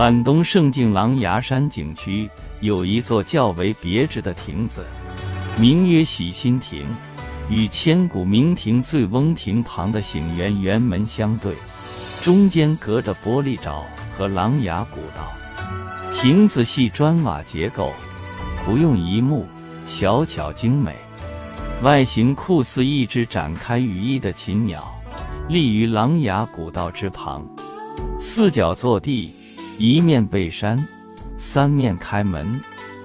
皖东胜境琅琊山景区有一座较为别致的亭子，名曰喜心亭，与千古名亭醉翁亭旁的醒园辕门相对，中间隔着玻璃沼和琅琊古道。亭子系砖瓦结构，不用一木，小巧精美，外形酷似一只展开羽翼的禽鸟，立于琅琊古道之旁，四角坐地。一面背山，三面开门，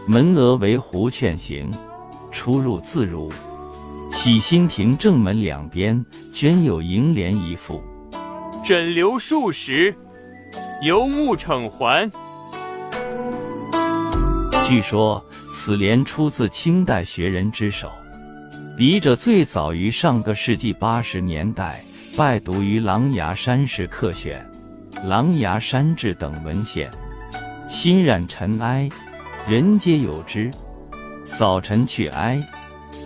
门额为弧券形，出入自如。喜心亭正门两边均有楹联一副，枕流数十，游目骋环。据说此联出自清代学人之手，笔者最早于上个世纪八十年代拜读于琅琊山石刻选。《琅琊山志》等文献，心染尘埃，人皆有之。扫尘去埃，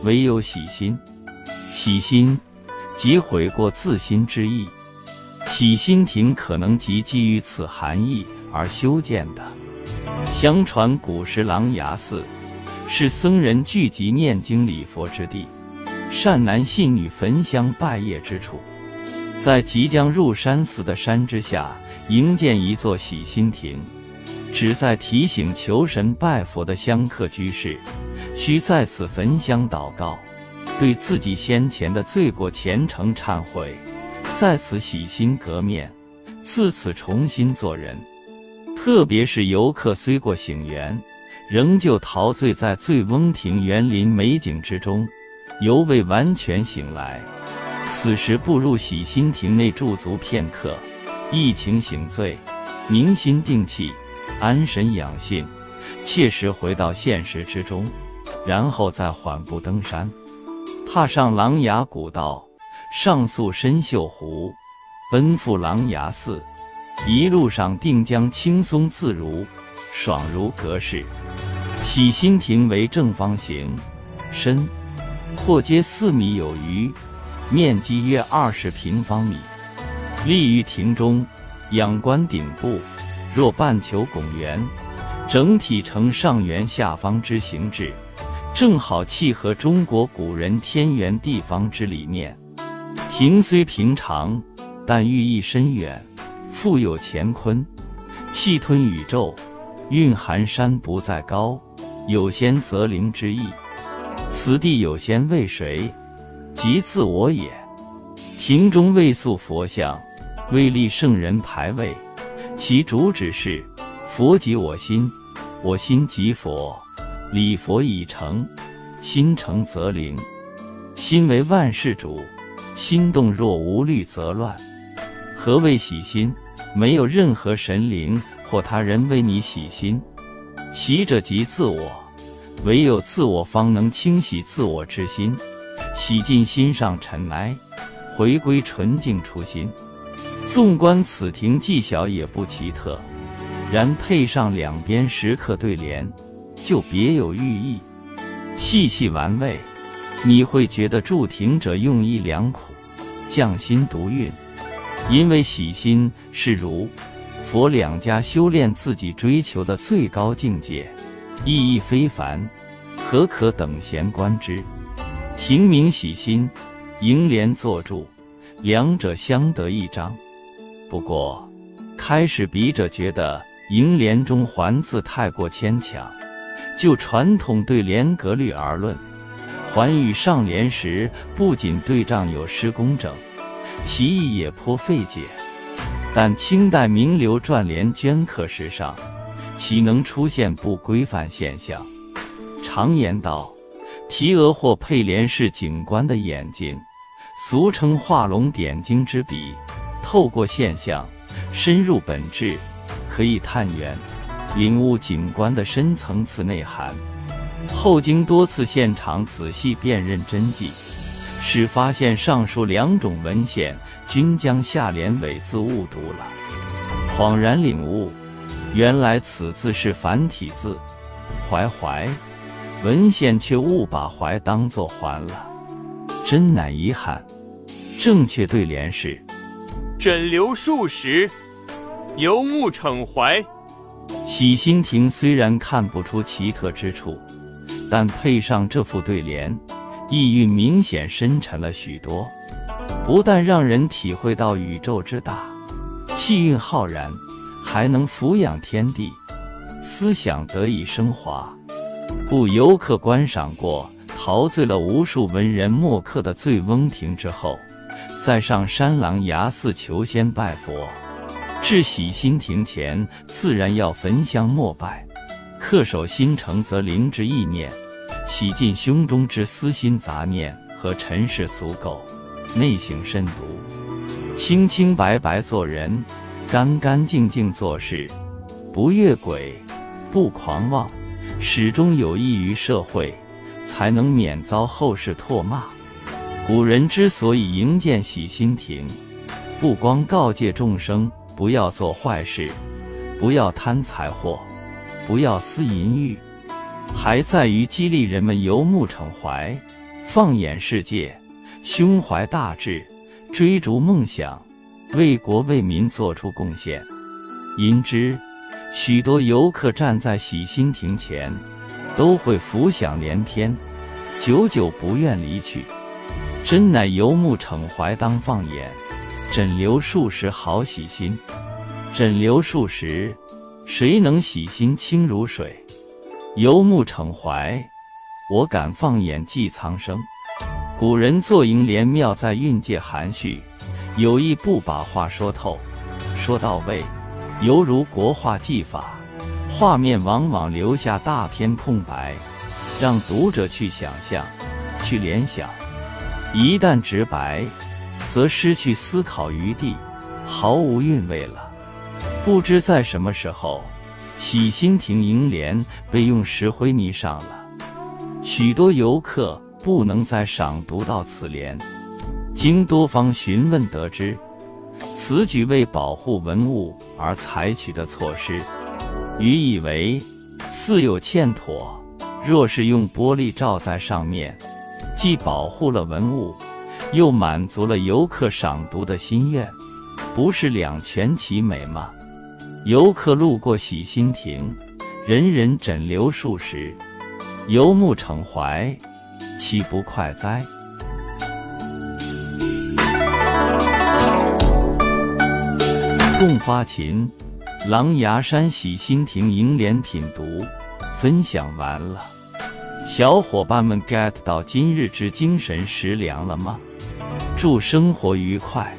唯有洗心。洗心，即悔过自新之意。洗心亭可能即基于此含义而修建的。相传古时琅琊寺是僧人聚集念经礼佛之地，善男信女焚香拜谒之处。在即将入山寺的山之下，营建一座洗心亭，旨在提醒求神拜佛的香客居士，需在此焚香祷告，对自己先前的罪过虔诚忏悔，在此洗心革面，自此重新做人。特别是游客虽过醒园，仍旧陶醉在醉翁亭园林美景之中，犹未完全醒来。此时步入洗心亭内驻足片刻，一情醒醉，明心定气，安神养性，切实回到现实之中，然后再缓步登山，踏上琅琊古道，上溯深秀湖，奔赴琅琊寺，一路上定将轻松自如，爽如隔世。洗心亭为正方形，深，阔皆四米有余。面积约二十平方米，立于亭中，仰观顶部，若半球拱圆，整体呈上圆下方之形制，正好契合中国古人天圆地方之理念。亭虽平常，但寓意深远，富有乾坤、气吞宇宙、蕴含山不在高，有仙则灵之意。此地有仙为谁？即自我也。亭中未塑佛像，未立圣人牌位，其主旨是：佛即我心，我心即佛。礼佛已成，心诚则灵。心为万事主，心动若无虑则乱。何谓喜心？没有任何神灵或他人为你洗心，洗者即自我，唯有自我方能清洗自我之心。洗尽心上尘埃，回归纯净初心。纵观此亭技小也不奇特，然配上两边石刻对联，就别有寓意。细细玩味，你会觉得筑亭者用意良苦，匠心独运。因为洗心是儒、佛两家修炼自己追求的最高境界，意义非凡，何可等闲观之？平民喜心，楹联作注，两者相得益彰。不过，开始笔者觉得楹联中“环”字太过牵强。就传统对联格律而论，“环”与上联时不仅对仗有失工整，其意也颇费解。但清代名流撰联镌刻时上，岂能出现不规范现象？常言道。题额或配联是景观的眼睛，俗称画龙点睛之笔。透过现象，深入本质，可以探源，领悟景观的深层次内涵。后经多次现场仔细辨认真迹，使发现上述两种文献均将下联尾字误读了，恍然领悟，原来此字是繁体字“怀怀”。文献却误把“怀”当作“还”了，真乃遗憾。正确对联是：枕流数十，游目骋怀。洗心亭虽然看不出奇特之处，但配上这副对联，意蕴明显深沉了许多。不但让人体会到宇宙之大，气韵浩然，还能俯仰天地，思想得以升华。故游客观赏过陶醉了无数文人墨客的醉翁亭之后，再上山琅崖寺求仙拜佛，至喜心亭前，自然要焚香膜拜，恪守心诚则灵之意念，洗尽胸中之私心杂念和尘世俗垢。内省慎独，清清白白做人，干干净净做事，不越轨，不狂妄，始终有益于社会，才能免遭后世唾骂。古人之所以营建喜心亭，不光告诫众生不要做坏事，不要贪财货，不要思淫欲，还在于激励人们游目骋怀，放眼世界。胸怀大志，追逐梦想，为国为民做出贡献。因之，许多游客站在洗心亭前，都会浮想联翩，久久不愿离去。真乃游目骋怀当放眼，枕流数十好洗心。枕流数十，谁能洗心清如水？游目骋怀，我敢放眼寄苍生。古人作楹联，妙在韵介含蓄，有意不把话说透、说到位，犹如国画技法，画面往往留下大片空白，让读者去想象、去联想。一旦直白，则失去思考余地，毫无韵味了。不知在什么时候，喜心亭楹联被用石灰泥上了，许多游客。不能再赏读到此联，经多方询问得知，此举为保护文物而采取的措施。予以为似有欠妥。若是用玻璃罩在上面，既保护了文物，又满足了游客赏读的心愿，不是两全其美吗？游客路过喜心亭，人人枕流数十，游目骋怀。岂不快哉？共发琴，狼牙山喜心亭楹联品读，分享完了。小伙伴们 get 到今日之精神食粮了吗？祝生活愉快！